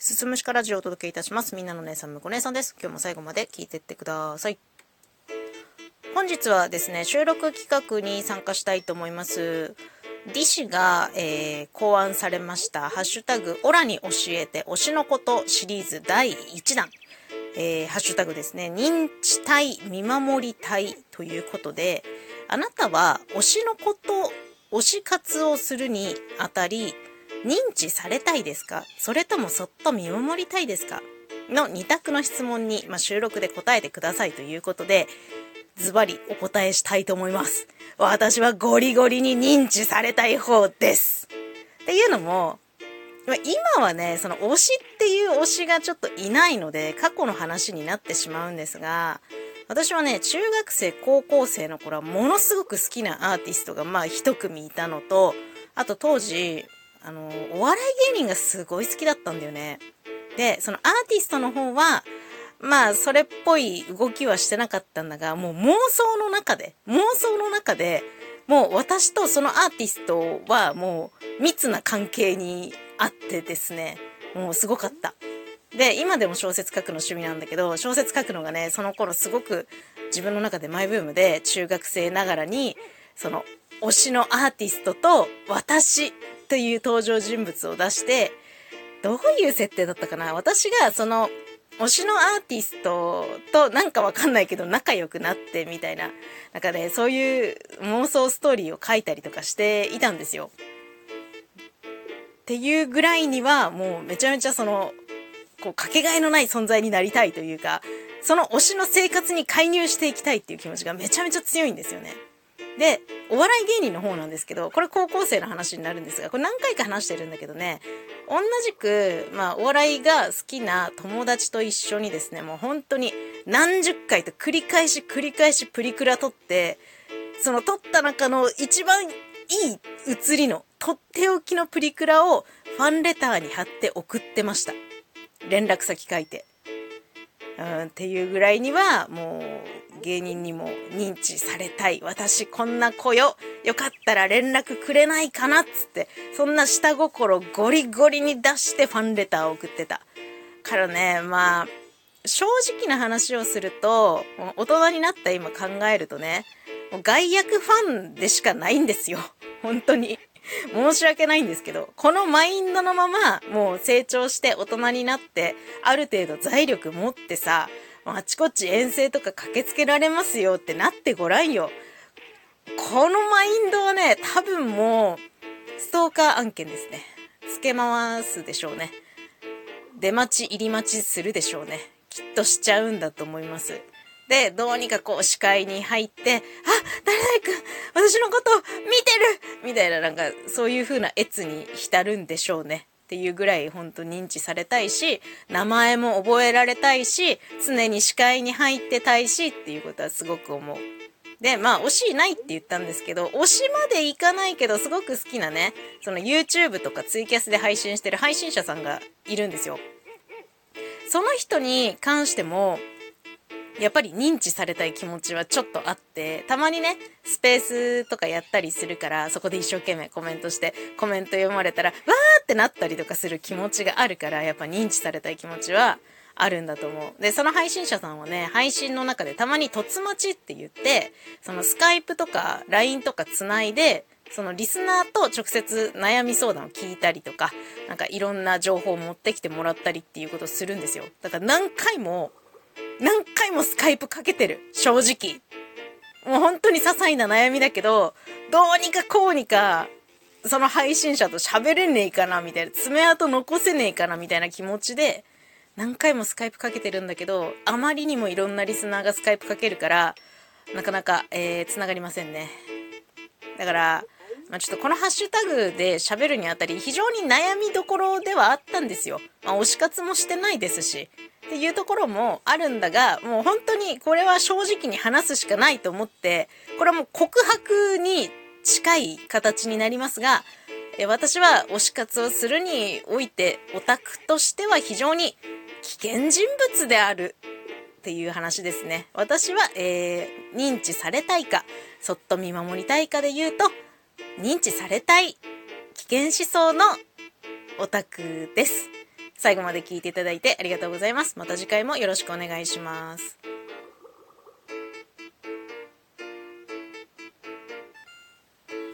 すすむしかラジオをお届けいたします。みんなの姉さん、むこ姉さんです。今日も最後まで聞いてってください。本日はですね、収録企画に参加したいと思います。ディシが、えー、考案されました、ハッシュタグ、オラに教えて推しのことシリーズ第1弾。えー、ハッシュタグですね、認知隊、見守り隊ということで、あなたは推しのこと、推し活をするにあたり、認知されたいですか？それともそっと見守りたいですか？の2択の質問に、まあ、収録で答えてくださいということで、ズバリお答えしたいと思います。私はゴリゴリに認知されたい方です。っていうのも、今はね、その推しっていう推しがちょっといないので、過去の話になってしまうんですが、私はね、中学生、高校生の頃はものすごく好きなアーティストがまあ一組いたのと、あと当時、あの、お笑い芸人がすごい好きだったんだよね。で、そのアーティストの方は、まあ、それっぽい動きはしてなかったんだが、もう妄想の中で、妄想の中で、もう私とそのアーティストはもう密な関係にあってですね、もうすごかった。で、今でも小説書くの趣味なんだけど、小説書くのがね、その頃すごく自分の中でマイブームで、中学生ながらに、その推しのアーティストと私という登場人物を出して、どういう設定だったかな？私がその推しのアーティストとなんかわかんないけど仲良くなってみたいな、なんかね、そういう妄想ストーリーを書いたりとかしていたんですよ。っていうぐらいにはもうめちゃめちゃその、こうかけがえのない存在になりたいというか、その推しの生活に介入していきたいっていう気持ちがめちゃめちゃ強いんですよね。で、お笑い芸人の方なんですけど、これ高校生の話になるんですが、これ何回か話してるんだけどね、同じく、まあ、お笑いが好きな友達と一緒にですね、もう本当に何十回と繰り返し繰り返しプリクラ撮って、その撮った中の一番いい写りの、とっておきのプリクラをファンレターに貼って送ってました。連絡先書いて。うん、っていうぐらいには、もう、芸人にも認知されたい。私こんな子よ。よかったら連絡くれないかなっつって、そんな下心ゴリゴリに出してファンレターを送ってた。からね、まあ、正直な話をすると、大人になった今考えるとね、もう外役ファンでしかないんですよ。本当に。申し訳ないんですけど、このマインドのまま、もう成長して大人になって、ある程度財力持ってさ、あちこち遠征とか駆けつけられますよってなってごらんよ。このマインドはね、多分もう、ストーカー案件ですね。つけ回すでしょうね。出待ち入り待ちするでしょうね。きっとしちゃうんだと思います。で、どうにかこう視界に入って、あ、誰々くん、私のこと見てるみたいななんか、そういう風な越に浸るんでしょうね。っていうぐらい本当認知されたいし、名前も覚えられたいし、常に視界に入ってたいしっていうことはすごく思う。で、まあ、推しないって言ったんですけど、推しまでいかないけど、すごく好きなね、その YouTube とかツイキャスで配信してる配信者さんがいるんですよ。その人に関しても、やっぱり認知されたい気持ちはちょっとあって、たまにね、スペースとかやったりするから、そこで一生懸命コメントして、コメント読まれたら、わーってなったりとかする気持ちがあるから、やっぱ認知されたい気持ちはあるんだと思う。で、その配信者さんはね、配信の中でたまに突待ちって言って、そのスカイプとか LINE とかつないで、そのリスナーと直接悩み相談を聞いたりとか、なんかいろんな情報を持ってきてもらったりっていうことをするんですよ。だから何回も何回もスカイプかけてる。正直。もう本当に些細な悩みだけど、どうにかこうにか、その配信者と喋れねえかな、みたいな、爪痕残せねえかな、みたいな気持ちで、何回もスカイプかけてるんだけど、あまりにもいろんなリスナーがスカイプかけるから、なかなか、えー、繋がりませんね。だから、まあ、ちょっとこのハッシュタグで喋るにあたり、非常に悩みどころではあったんですよ。まあ、推し活もしてないですし。っていうところもあるんだが、もう本当にこれは正直に話すしかないと思って、これはもう告白に近い形になりますが、え私は推し活をするにおいて、オタクとしては非常に危険人物であるっていう話ですね。私は、えー、認知されたいか、そっと見守りたいかで言うと、認知されたい危険思想のオタクです。最後まで聞いていただいてありがとうございます。また次回もよろしくお願いします。